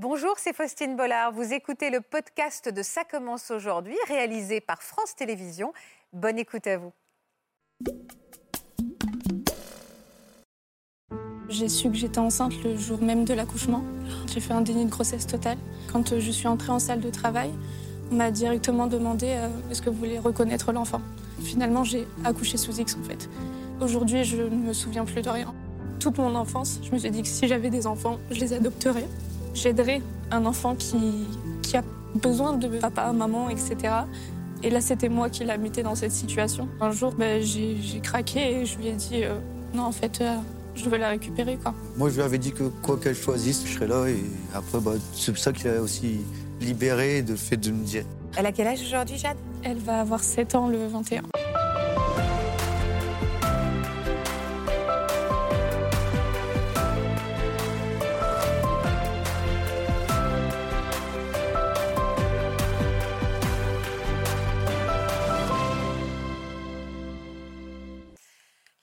Bonjour, c'est Faustine Bollard. Vous écoutez le podcast de Ça commence aujourd'hui, réalisé par France Télévisions. Bonne écoute à vous. J'ai su que j'étais enceinte le jour même de l'accouchement. J'ai fait un déni de grossesse totale. Quand je suis entrée en salle de travail, on m'a directement demandé euh, est-ce que vous voulez reconnaître l'enfant. Finalement, j'ai accouché sous X en fait. Aujourd'hui, je ne me souviens plus de rien. Toute mon enfance, je me suis dit que si j'avais des enfants, je les adopterais. J'aiderais un enfant qui, qui a besoin de papa, maman, etc. Et là, c'était moi qui l'a muté dans cette situation. Un jour, ben, j'ai craqué et je lui ai dit euh, non, en fait, euh, je veux la récupérer. Quoi. Moi, je lui avais dit que quoi qu'elle choisisse, je serais là. Et après, bah, c'est ça qui a aussi libéré de fait de me dire. Elle a quel âge aujourd'hui, Jade? Elle va avoir 7 ans le 21.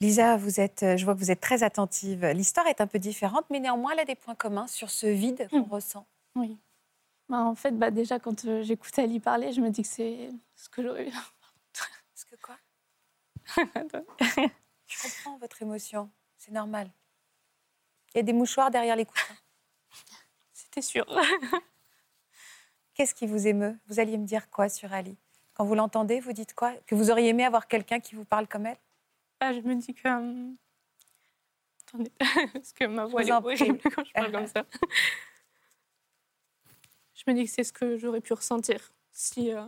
Lisa, vous êtes, je vois que vous êtes très attentive. L'histoire est un peu différente, mais néanmoins, elle a des points communs sur ce vide qu'on ressent. Oui. Bah, en fait, bah, déjà, quand euh, j'écoute Ali parler, je me dis que c'est ce que j'aurais eu. Ce que quoi? Je comprends votre émotion. C'est normal. Il y a des mouchoirs derrière les coussins. C'était sûr. Qu'est-ce qui vous émeut? Vous alliez me dire quoi sur Ali? Quand vous l'entendez, vous dites quoi? Que vous auriez aimé avoir quelqu'un qui vous parle comme elle? Ah, Je me dis que. euh, Attendez, parce que ma voix est horrible quand je parle comme ça. Je me dis que c'est ce que j'aurais pu ressentir si, euh,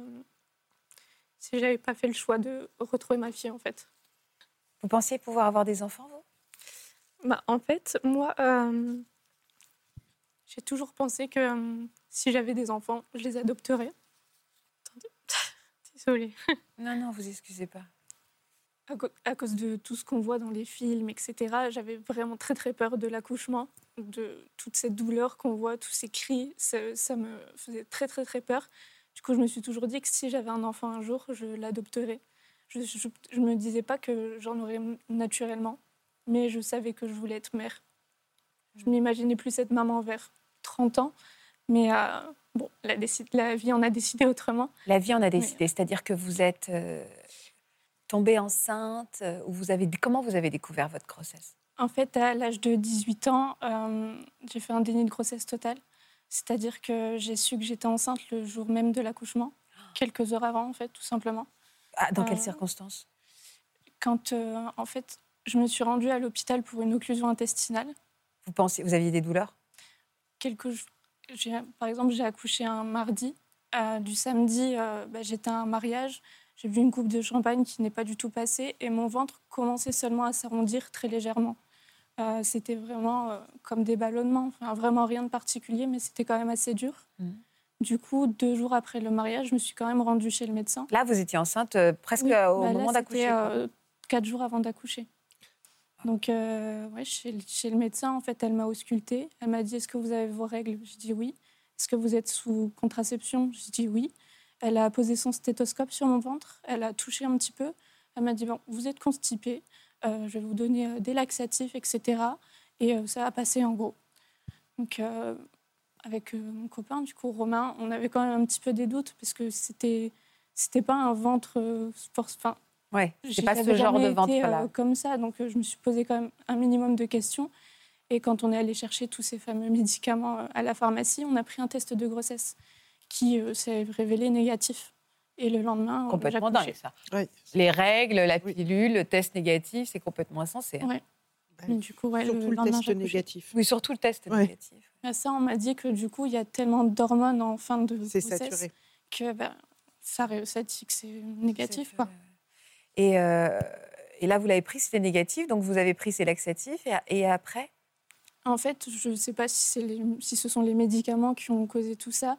si j'avais pas fait le choix de retrouver ma fille, en fait. Vous pensiez pouvoir avoir des enfants, vous? Bah, en fait, moi, euh, j'ai toujours pensé que euh, si j'avais des enfants, je les adopterais. Attendez, désolée. Non, non, vous excusez pas. À, cause de tout ce qu'on voit dans les films, etc., j'avais vraiment très très peur de l'accouchement, de toute cette douleur qu'on voit, tous ces cris, ça, ça me faisait très très très peur. Du coup, je me suis toujours dit que si j'avais un enfant un jour, je l'adopterais. Je ne me disais pas que j'en aurais naturellement, mais je savais que je voulais être mère. Je m'imaginais plus être maman vers 30 ans, mais euh, bon, la vie en a décidé autrement. La vie en a décidé, c'est-à-dire que vous êtes euh, tombée enceinte, euh, ou vous avez comment vous avez découvert votre grossesse? En fait, à l'âge de 18 ans, euh, j'ai fait un déni de grossesse totale. C'est-à-dire que j'ai su que j'étais enceinte le jour même de l'accouchement, quelques heures avant, en fait, tout simplement. Ah, Dans quelles Euh, circonstances? Quand, euh, en fait, je me suis rendue à l'hôpital pour une occlusion intestinale. Vous pensiez, vous aviez des douleurs? Quelques, par exemple, j'ai accouché un mardi. Euh, du samedi, bah, j'étais à un mariage. J'ai bu une coupe de champagne qui n'est pas du tout passée et mon ventre commençait seulement à s'arrondir très légèrement. Euh, c'était vraiment euh, comme des ballonnements, enfin, vraiment rien de particulier, mais c'était quand même assez dur. Mhm. Du coup, deux jours après le mariage, je me suis quand même rendue chez le médecin. Là, vous étiez enceinte euh, presque Oui, au bah moment d'accoucher. quatre jours avant d'accoucher. Donc, ouais, chez, chez le médecin, en fait, elle m'a auscultée. Elle m'a dit Est-ce que vous avez vos règles? J'ai dit oui. Est-ce que vous êtes sous contraception? J'ai dit oui. Elle a posé son stéthoscope sur mon ventre. Elle a touché un petit peu. Elle m'a dit Bon, vous êtes constipée. Euh, je vais vous donner euh, des laxatifs, etc. Et euh, ça a passé en gros. Donc, euh, avec mon copain, du coup, Romain, on avait quand même un petit peu des doutes parce que c'était. C'était pas un ventre force. Enfin, Ouais, c'est pas ce genre de ventre été, là. comme ça, donc je me suis posé quand même un minimum de questions. Et quand on est allé chercher tous ces fameux médicaments à la pharmacie, on a pris un test de grossesse qui euh, s'est révélé négatif. Et le lendemain, euh, complètement dingue ça. Oui. Les règles, la Oui. pilule, le test négatif, c'est complètement insensé. hein. Ouais. Mais du coup, ouais, Surtout le, test négatif. Oui, surtout le test Ouais. négatif. Mais ça, on m'a dit que du coup, il y a tellement d'hormones en fin de C'est grossesse saturé. que ça, ça dit que c'est négatif. Quoi. euh, Et, euh, et là, vous l'avez pris, c'était négatif, donc vous avez pris ces laxatifs. Et, et après? En fait, je ne sais pas si, c'est les- si ce sont les médicaments qui ont causé tout ça,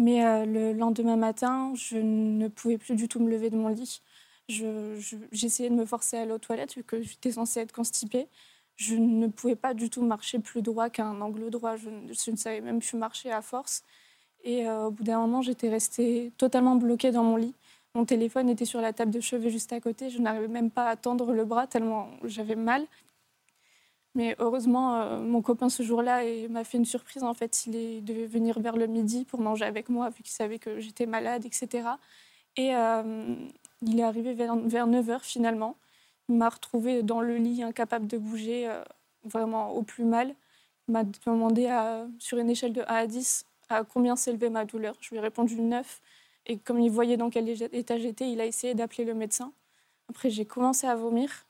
mais euh, le lendemain matin, je ne pouvais plus du tout me lever de mon lit. Je- je- J'essayais de me forcer à aller aux toilettes vu que j'étais censée être constipée. Je ne pouvais pas du tout marcher plus droit qu'un angle droit. Je, ne- je ne savais même plus marcher à force. Et euh, au bout d'un moment, j'étais restée totalement bloquée dans mon lit. Mon téléphone était sur la table de chevet juste à côté. Je n'arrivais même pas à tendre le bras tellement j'avais mal. Mais heureusement, euh, mon copain ce jour-là m'a fait une surprise. En fait, il devait venir vers le midi pour manger avec moi, vu qu'il savait que j'étais malade, etc. Et euh, il est arrivé vers, vers 9h finalement. Il m'a retrouvée dans le lit, incapable de bouger, euh, vraiment au plus mal. Il m'a demandé sur une échelle de 1 à 10 à combien s'élevait ma douleur. Je lui ai répondu 9. Et comme il voyait dans quel état j'étais, il a essayé d'appeler le médecin. Après, j'ai commencé à vomir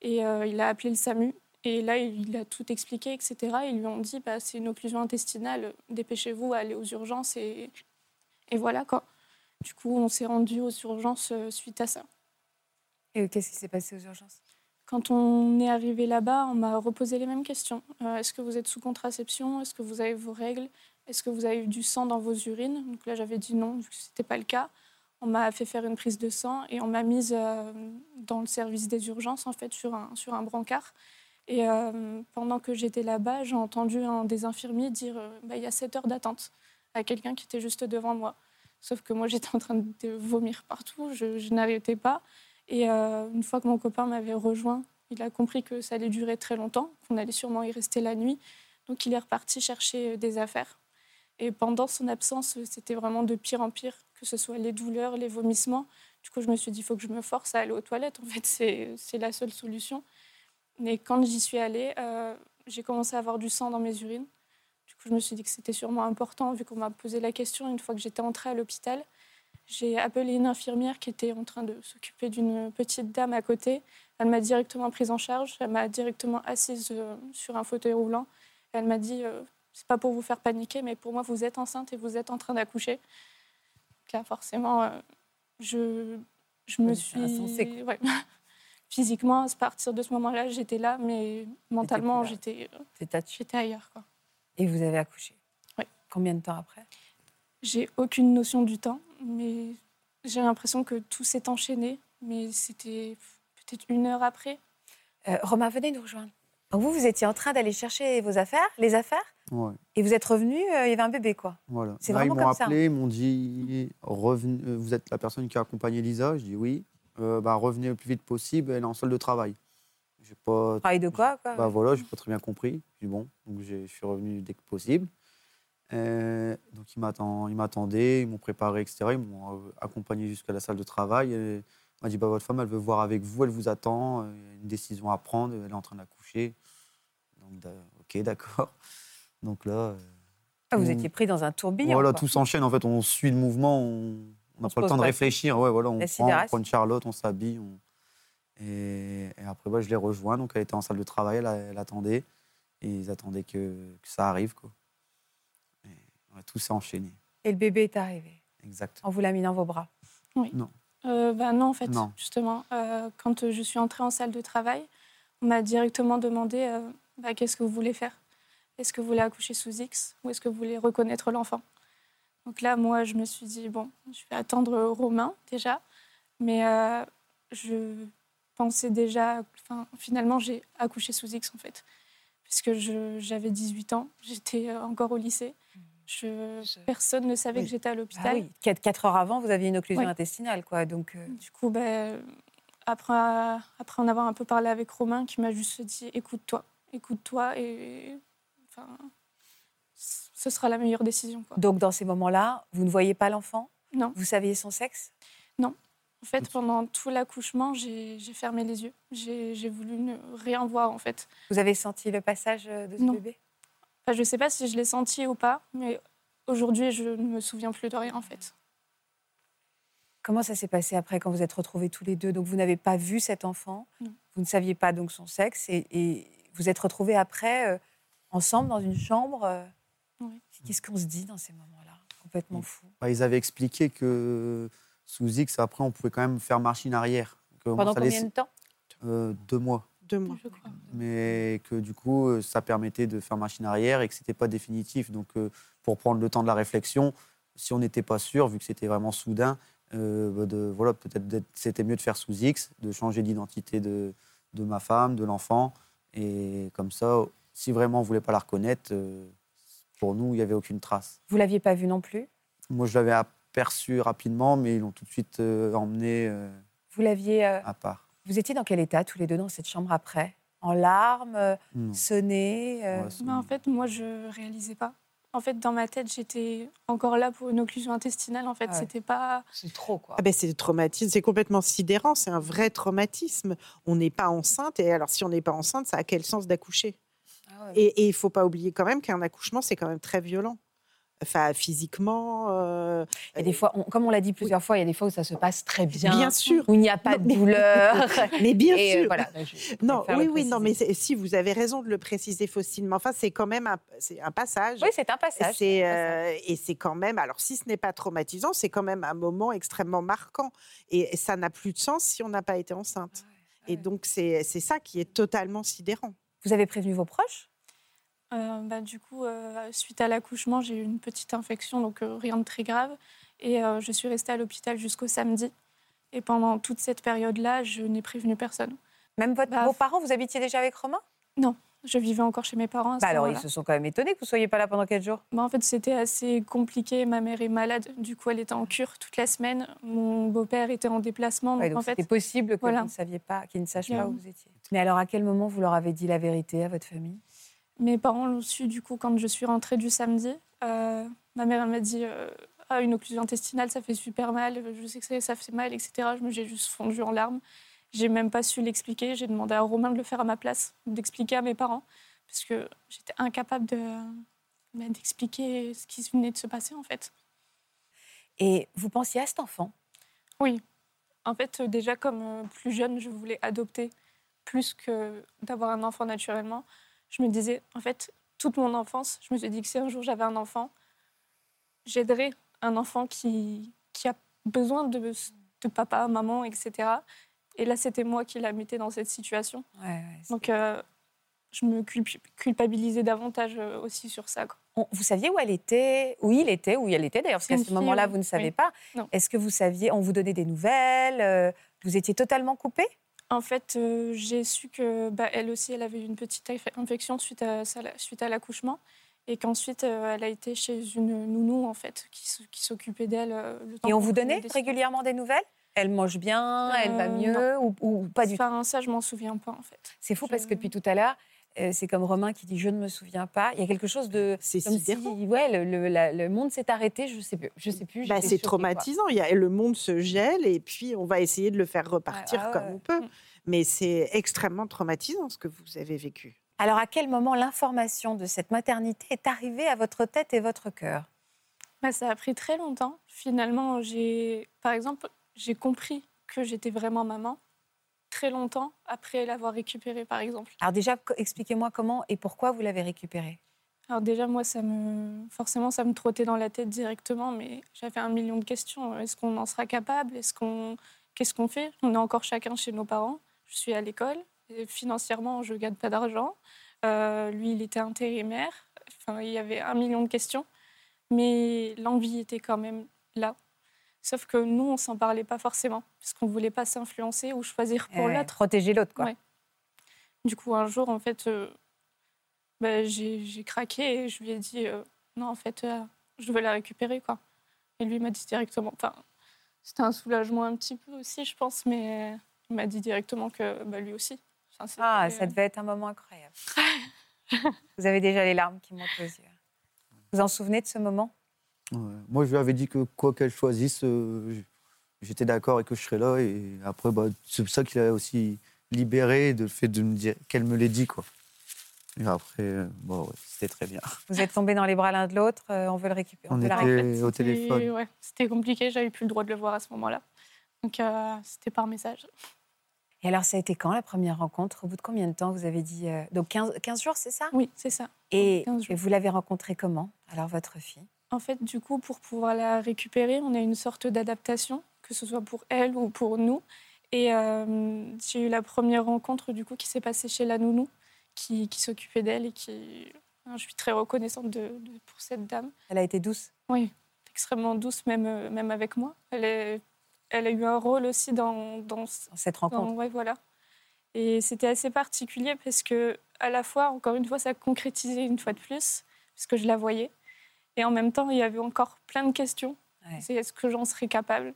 et il a appelé le SAMU. Et là, il a tout expliqué, etc. Ils lui ont dit bah, c'est une occlusion intestinale, dépêchez-vous, allez aux urgences. Et, et voilà quoi. Du coup, on s'est rendu aux urgences euh, suite à ça. Et qu'est-ce qui s'est passé aux urgences? Quand on est arrivé là-bas, on m'a reposé les mêmes questions. Euh, Est-ce que vous êtes sous contraception? Est-ce que vous avez vos règles? Est-ce que vous avez eu du sang dans vos urines? Donc là, j'avais dit non, vu que ce n'était pas le cas. On m'a fait faire une prise de sang et on m'a mise euh, dans le service des urgences, en fait, sur un, sur un brancard. Et euh, pendant que j'étais là-bas, j'ai entendu un des infirmiers dire euh, Bah, il y a 7 heures d'attente à quelqu'un qui était juste devant moi. Sauf que moi, j'étais en train de vomir partout, je, je n'arrêtais pas. Et euh, une fois que mon copain m'avait rejoint, il a compris que ça allait durer très longtemps, qu'on allait sûrement y rester la nuit. Donc il est reparti chercher des affaires. Et pendant son absence, c'était vraiment de pire en pire, que ce soit les douleurs, les vomissements. Du coup, je me suis dit, il faut que je me force à aller aux toilettes. En fait, c'est la seule solution. Mais quand j'y suis allée, euh, j'ai commencé à avoir du sang dans mes urines. Du coup, je me suis dit que c'était sûrement important, vu qu'on m'a posé la question une fois que j'étais entrée à l'hôpital. J'ai appelé une infirmière qui était en train de s'occuper d'une petite dame à côté. Elle m'a directement prise en charge. Elle m'a directement assise euh, sur un fauteuil roulant. Et elle m'a dit euh, c'est pas pour vous faire paniquer, mais pour moi, vous êtes enceinte et vous êtes en train d'accoucher. Donc Là, forcément, euh, je, je me suis. ouais. Physiquement, à partir de ce moment-là, j'étais là, mais mentalement, j'étais euh, j'étais ailleurs. Quoi. Et vous avez accouché? Oui. Combien de temps après? J'ai aucune notion du temps, mais j'ai l'impression que tout s'est enchaîné. Mais c'était peut-être une heure après. Euh, Romain, venez nous rejoindre. Donc vous, vous étiez en train d'aller chercher vos affaires, les affaires, Ouais, et vous êtes revenu, euh, il y avait un bébé, quoi. voilà. C'est vraiment ils m'ont comme ça, hein. appelé, ils m'ont dit euh, Vous êtes la personne qui a accompagné Lisa Je dis oui. Euh, bah, revenez le plus vite possible, elle est en salle de travail. J'ai pas. Travail de quoi, quoi? Bah voilà, j'ai pas très bien compris. J'ai bon, donc je suis revenu dès que possible. Euh, donc ils m'attend- ils m'attendaient, ils m'ont préparé, etc. Ils m'ont euh, accompagné jusqu'à la salle de travail. On m'a dit bah, votre femme, elle veut voir avec vous, elle vous attend, il y a une décision à prendre, elle est en train d'accoucher. Donc ok, d'accord. Donc là, euh, Ah, Vous on- étiez pris dans un tourbillon. voilà, quoi. tout s'enchaîne. En fait, on suit le mouvement, On n'a se pas le temps de réfléchir. Ouais, voilà, on prend, on prend une Charlotte, on s'habille. on- Et, et après, bah, je l'ai rejoint. Donc, elle était en salle de travail, elle, elle attendait. Et ils attendaient que, que ça arrive. Quoi. Et, ouais, tout s'est enchaîné. Et le bébé est arrivé. Exactement. On vous l'a mis dans vos bras. Euh, bah non, en fait, Non. justement. Euh, quand je suis entrée en salle de travail, on m'a directement demandé euh, bah, qu'est-ce que vous voulez faire? Est-ce que vous voulez accoucher sous X ou est-ce que vous voulez reconnaître l'enfant? Donc là, moi, je me suis dit, bon, je vais attendre Romain déjà. Mais euh, je pensais déjà, enfin, finalement, j'ai accouché sous X en fait. Puisque je- j'avais 18 ans, j'étais euh, encore au lycée. Je, personne ne savait Oui. que j'étais à Bah l'hôpital. oui, quatre, heures avant, vous aviez une occlusion intestinale, quoi. Donc, euh, Du coup, ben, après, après en avoir un peu parlé avec Romain, qui m'a juste dit écoute-toi, écoute-toi et enfin, ce sera la meilleure décision. Quoi. donc dans ces moments-là, vous ne voyez pas l'enfant? Non, Vous saviez son sexe? En fait, pendant tout l'accouchement, j'ai fermé les yeux. J'ai voulu ne rien voir en fait. Vous avez senti le passage euh, de ce Non. bébé? Enfin, je ne sais pas si je l'ai senti ou pas, mais aujourd'hui, je ne me souviens plus de rien en fait. Comment ça s'est passé après quand vous êtes retrouvés tous les deux? Donc vous n'avez pas vu cet enfant, Non. vous ne saviez pas donc son sexe, et, et vous êtes retrouvés après euh, ensemble dans une chambre. euh. Oui. Qu'est-ce qu'on se dit dans ces moments-là Complètement Oui. fou. Bah, ils avaient expliqué que sous X, après, on pouvait quand même faire machine arrière. Que on Pendant combien de temps euh, Deux mois. Deux mois. Je crois. mais que du coup, euh, ça permettait de faire machine arrière et que c'était pas définitif. Donc, euh, pour prendre le temps de la réflexion, si on n'était pas sûr, vu que c'était vraiment soudain, euh, bah, de, voilà, peut-être c'était mieux de faire sous X, de changer d'identité de, de ma femme, de l'enfant, et comme ça, si vraiment on voulait pas la reconnaître, euh, pour nous, il n'y avait aucune trace. Vous l'aviez pas vu non plus? Moi, je l'avais aperçu rapidement, mais ils l'ont tout de suite euh, emmené euh, Vous l'aviez. euh, à part. Vous étiez dans quel état tous les deux dans cette chambre après? En larmes, euh, euh, Ouais, Mais en fait, moi, je réalisais pas. En fait, dans ma tête, j'étais encore là pour une occlusion intestinale. En fait, Ah ouais. c'était pas. C'est trop, quoi. Ah ben, c'est traumatisme, c'est complètement sidérant, c'est un vrai traumatisme. On n'est pas enceinte, et alors si on n'est pas enceinte, ça a quel sens d'accoucher? Ah ouais. Et il ne faut pas oublier quand même qu'un accouchement, c'est quand même très violent. Enfin, physiquement. euh, Et des fois, on- comme on l'a dit plusieurs fois, il y a des fois où ça se passe très bien, Bien sûr. où il n'y a pas de Non, douleur. Mais bien Et, euh, sûr. voilà, je Non, oui, oui, non, mais si vous avez raison de le préciser, mais enfin, c'est quand même un, passage. Oui, c'est un passage. C'est, euh, et c'est quand même, alors si ce n'est pas traumatisant, c'est quand même un moment extrêmement marquant. Et ça n'a plus de sens si on n'a pas été enceinte. Et donc, c'est ça qui est totalement sidérant. Vous avez prévenu vos proches? Euh, bah, du coup, euh, suite à l'accouchement, j'ai eu une petite infection, donc euh, rien de très grave. Et je suis restée à l'hôpital jusqu'au samedi. Et pendant toute cette période-là, je n'ai prévenu personne. Même votre, Bah, vos parents, vous habitiez déjà avec Romain? Je vivais encore chez mes parents. À ce bah Alors, ils se sont quand même étonnés que vous ne soyez pas là pendant quatre jours. En fait, c'était assez compliqué. Ma mère est malade. Du coup, elle était en cure toute la semaine. Mon beau-père était en déplacement. Ouais, Donc, donc en fait, c'était possible que voilà. vous ne saviez pas, qu'ils ne sachent pas où vous étiez. Mais alors, à quel moment vous leur avez dit la vérité à votre famille? Mes parents l'ont su du coup quand je suis rentrée du samedi. Euh, ma mère m'a dit euh, ah, une occlusion intestinale, ça fait super mal. Je sais que ça, ça fait mal, etc. Je me j'ai juste fondu en larmes. J'ai même pas su l'expliquer. J'ai demandé à Romain de le faire à ma place, d'expliquer à mes parents, parce que j'étais incapable de bah, d'expliquer ce qui venait de se passer en fait. Et vous pensiez à cet enfant? En fait, euh, déjà comme plus jeune, je voulais adopter plus que d'avoir un enfant naturellement. Je me disais, en fait, toute mon enfance, je me suis dit que si un jour j'avais un enfant, j'aiderais un enfant qui, qui a besoin de, de papa, maman, etc. Et là, c'était moi qui la mettais dans cette situation. Ouais, ouais, c'est- Donc, euh, je me culp- culpabilisais davantage euh, aussi sur ça. quoi. On- vous saviez où elle était, où il était, où elle était d'ailleurs, parce qu'à ce moment-là, oui. vous ne savez Oui. pas. Est-ce que vous saviez, on vous donnait des nouvelles euh, Vous étiez totalement coupé En fait, euh, j'ai su que bah, elle aussi, elle avait une petite inf- infection suite à, suite à l'accouchement, et qu'ensuite, euh, elle a été chez une nounou en fait qui, s'occupait d'elle. euh, le temps Et on vous donnait des régulièrement des nouvelles? Elle mange bien, elle va mieux ou, ou pas du tout Enfin, ça, je m'en souviens pas en fait. C'est fou parce que depuis tout à l'heure, c'est comme Romain qui dit je ne me souviens pas. Il y a quelque chose de C'est comme si sidérant. ouais, le, le- la- le monde s'est arrêté. Je sais plus. Je sais plus. Bah, c'est traumatisant. Il y a, le monde se gèle et puis on va essayer de le faire repartir comme ouais. on peut. Mm. Mais c'est extrêmement traumatisant ce que vous avez vécu. Alors à quel moment l'information de cette maternité est arrivée à votre tête et votre cœur? Bah, ça a pris très longtemps. Finalement, j'ai, par exemple, j'ai compris que j'étais vraiment maman très longtemps après l'avoir récupérée, par exemple. Alors déjà, expliquez-moi comment et pourquoi vous l'avez récupérée. Alors déjà, moi, ça me, forcément, ça me trottait dans la tête directement, mais j'avais un million de questions. Est-ce qu'on en sera capable? Est-ce qu'on, qu'est-ce qu'on fait? On est encore chacun chez nos parents. Je suis à l'école. Et financièrement, je gagne pas d'argent. Euh, lui, il était intérimaire. Enfin, il y avait un million de questions, mais l'envie était quand même là. Sauf que nous, on s'en parlait pas forcément, parce qu'on voulait pas s'influencer ou choisir pour l'autre. protéger l'autre, quoi. Ouais. Du coup, un jour, en fait, euh, bah, j'ai craqué et je lui ai dit euh, non, en fait, euh, je veux la récupérer, quoi. Et lui m'a dit directement. Enfin, c'était un soulagement un petit peu aussi, je pense, mais il m'a dit directement que bah, lui aussi. Enfin, Ah, ça devait être un moment incroyable. vous avez déjà les larmes qui montent aux yeux. Vous en souvenez de ce moment? Ouais. Moi, je lui avais dit que quoi qu'elle choisisse, euh, j'étais d'accord et que je serais là. Et après, bah, c'est pour ça qu'il a aussi libéré de le fait de me dire qu'elle me l'ait dit, quoi. Et après, euh, bon, ouais, c'était très bien. Vous êtes tombés dans les bras l'un de l'autre. euh, on veut le récupérer. On, On la était- récupérer. au C'était- téléphone. ouais, c'était compliqué, j'avais plus le droit de le voir à ce moment-là. Donc, euh, c'était par message. Et alors, ça a été quand la première rencontre? Au bout de combien de temps vous avez dit euh, Donc 15, 15 jours, c'est ça? Oui, c'est ça. et, 15 jours. et vous l'avez rencontrée comment Alors, votre fille? En fait, du coup, pour pouvoir la récupérer, on a une sorte d'adaptation, que ce soit pour elle ou pour nous. Et euh, j'ai eu la première rencontre, du coup, qui s'est passée chez la nounou, qui, qui s'occupait d'elle et qui... Je suis très reconnaissante de, de- pour cette dame. Elle a été douce? Oui, extrêmement douce, même, euh, même avec moi. Elle, est- elle a eu un rôle aussi dans, dans, cette rencontre ouais, voilà. Et c'était assez particulier parce que, à la fois, encore une fois, ça concrétisait une fois de plus, parce que je la voyais. Et en même temps, il y avait encore plein de questions. Ouais. C'est est-ce que j'en serais capable?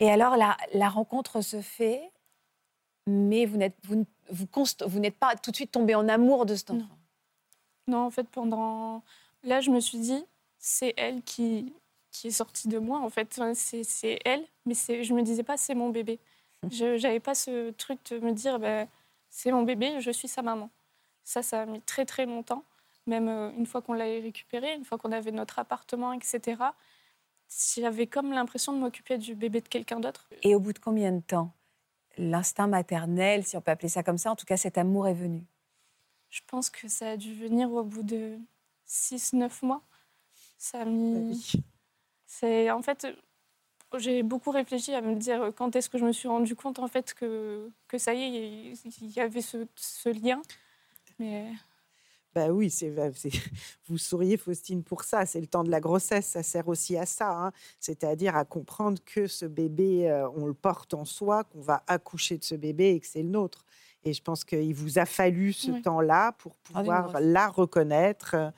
Et alors, la, la rencontre se fait mais vous n'êtes vous, vous, vous n'êtes pas tout de suite tombé en amour de cet enfant? Non. en fait, pendant là, je me suis dit, c'est elle qui qui est sortie de moi. En fait, c'est elle, mais je me disais pas, c'est mon bébé. Je n'avais pas ce truc de me dire, ben, c'est mon bébé, je suis sa maman. Ça, ça a mis très très longtemps. Même euh, une fois qu'on l'avait récupéré, une fois qu'on avait notre appartement, etc. J'avais comme l'impression de m'occuper du bébé de quelqu'un d'autre. Et au bout de combien de temps? L'instinct maternel, si on peut appeler ça comme ça, en tout cas cet amour est venu? Je pense que ça a dû venir au bout de 6-9 mois. Ça a mis... Bah C'est en fait, j'ai beaucoup réfléchi à me dire quand est-ce que je me suis rendu compte en fait que, que ça y est, il y avait ce, ce lien. Mais bah oui, c'est, vous souriez, Faustine, pour ça. C'est le temps de la grossesse, ça sert aussi à ça. Hein. C'est-à-dire à comprendre que ce bébé, euh, on le porte en soi, qu'on va accoucher de ce bébé et que c'est le nôtre. Et je pense qu'il vous a fallu ce temps-là pour ah pouvoir la reconnaître. Euh,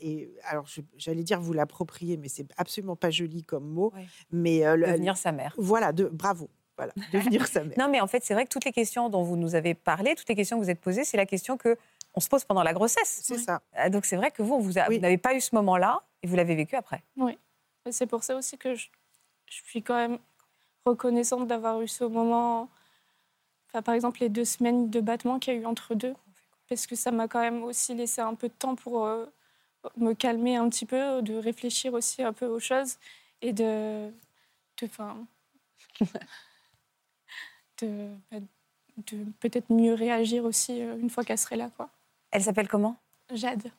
et, alors, j'allais dire vous l'approprier, mais c'est absolument pas joli comme mot. Mais devenir sa mère. Voilà, de, bravo. Voilà, devenir sa mère. Non, mais en fait, c'est vrai que toutes les questions dont vous nous avez parlé, toutes les questions que vous êtes posées, c'est la question que on se pose pendant la grossesse. C'est ça. Ah, donc c'est vrai que vous, vous, n'avez pas eu ce moment-là et vous l'avez vécu après. Oui. C'est pour ça aussi que je, suis quand même reconnaissante d'avoir eu ce moment. Enfin, par exemple, les deux semaines de battement qu'il y a eu entre deux. Parce que ça m'a quand même aussi laissé un peu de temps pour euh, me calmer un petit peu, de réfléchir aussi un peu aux choses et de. de, de, de peut-être mieux réagir aussi euh, une fois qu'elle serait là. Quoi. Elle s'appelle comment? Jade.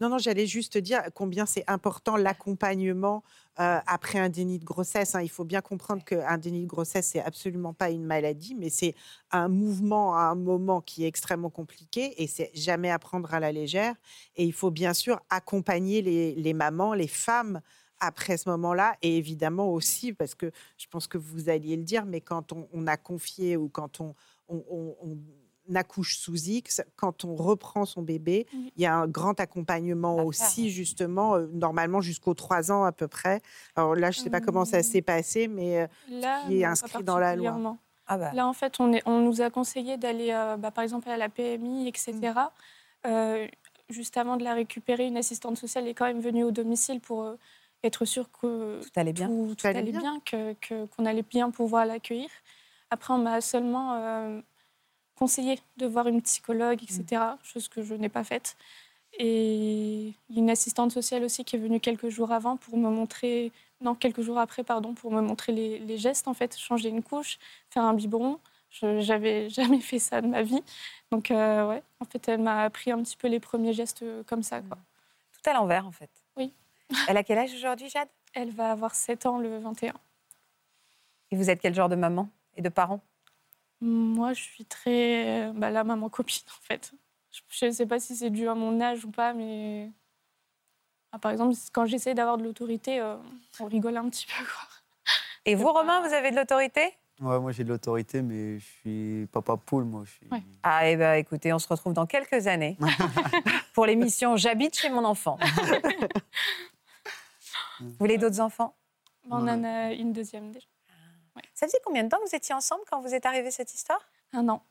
Non, non, j'allais juste dire combien c'est important l'accompagnement euh, après un déni de grossesse. Hein. Il faut bien comprendre qu'un déni de grossesse, c'est absolument pas une maladie, mais c'est un mouvement à un moment qui est extrêmement compliqué et c'est jamais à prendre à la légère. Et il faut bien sûr accompagner les, les mamans, les femmes après ce moment-là, et évidemment aussi, parce que je pense que vous alliez le dire, mais quand on, a confié ou quand on, on accouche sous X, quand on reprend son bébé, il y a un grand accompagnement aussi, justement, euh, normalement jusqu'aux trois ans à peu près. Alors là, je ne sais pas comment ça mmh. s'est passé, mais euh, qui est inscrit dans la loi. Ah bah. Là, en fait, on, est, on, nous a conseillé d'aller, euh, bah, par exemple, à la PMI, etc. Mmh. juste avant de la récupérer, une assistante sociale est quand même venue au domicile pour être sûre que tout allait bien, tout, allait bien, que qu'on allait bien pouvoir l'accueillir. Après, on m'a seulement conseillé de voir une psychologue, etc., mm. chose que je n'ai pas faite. Et une assistante sociale aussi qui est venue quelques jours avant pour me montrer, non, quelques jours après, pardon, pour me montrer les, gestes, en fait, changer une couche, faire un biberon. Je n'avais jamais fait ça de ma vie. Donc, euh, ouais, en fait, elle m'a appris un petit peu les premiers gestes comme ça. Quoi. Tout à l'envers, en fait. Oui. Elle a quel âge aujourd'hui, Jade? Elle va avoir 7 ans le 21. Et vous êtes quel genre de maman et de parent? Moi, je suis très. Euh, bah, la maman copine, en fait. Je ne sais pas si c'est dû à mon âge ou pas, mais. Ah, par exemple, quand j'essaie d'avoir de l'autorité, euh, on rigole un petit peu. Quoi. Et vous, Romain, vous avez de l'autorité? Ouais, moi j'ai de l'autorité, mais je suis papa poule, moi. Je suis... Ah, et eh ben, écoutez, on se retrouve dans quelques années pour l'émission J'habite chez mon enfant. vous voulez d'autres enfants? On en a une deuxième déjà. Ça faisait combien de temps que vous étiez ensemble quand vous êtes arrivée cette histoire? Un an.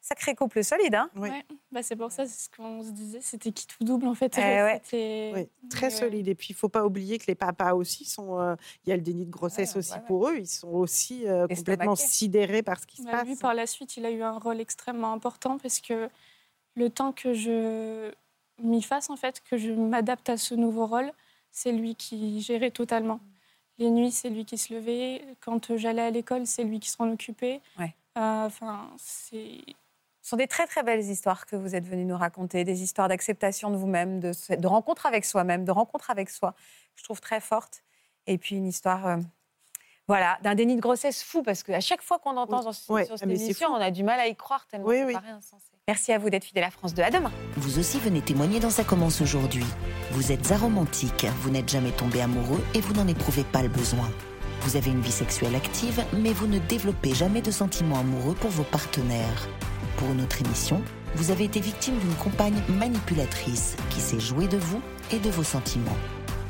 Sacré couple solide, hein? Oui. Bah, c'est pour ça, c'est ce qu'on se disait, c'était qui tout double en fait? Eh oui, très solide. Et puis, il ne faut pas oublier que les papas aussi sont. Euh, il y a le déni de grossesse aussi pour eux. Ils sont aussi euh, complètement sidérés par ce qui se bah, passe. Lui, par la suite, il a eu un rôle extrêmement important parce que le temps que je m'y fasse, en fait, que je m'adapte à ce nouveau rôle, c'est lui qui gérait totalement. Les nuits, c'est lui qui se levait. Quand j'allais à l'école, c'est lui qui s'en occupait. Ouais. Euh, enfin, c'est. Ce sont des très très belles histoires que vous êtes venu nous raconter, des histoires d'acceptation de vous-même, de, de, rencontre avec soi-même, de rencontre avec soi. Je trouve très forte. Et puis une histoire, euh, voilà, d'un déni de grossesse fou parce qu'à chaque fois qu'on entend dans, sur cette ah, émission, on a du mal à y croire tellement oui, ça paraît insensé. Merci à vous d'être fidèle à France 2. À demain. Vous aussi venez témoigner dans Ça commence aujourd'hui. Vous êtes aromantique, vous n'êtes jamais tombé amoureux et vous n'en éprouvez pas le besoin. Vous avez une vie sexuelle active, mais vous ne développez jamais de sentiments amoureux pour vos partenaires. Pour une autre émission, vous avez été victime d'une compagne manipulatrice qui s'est jouée de vous et de vos sentiments.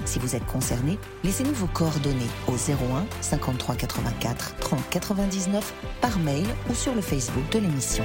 Si vous êtes concerné, laissez-nous vos coordonnées au 01 53 84 30 99 par mail ou sur le Facebook de l'émission.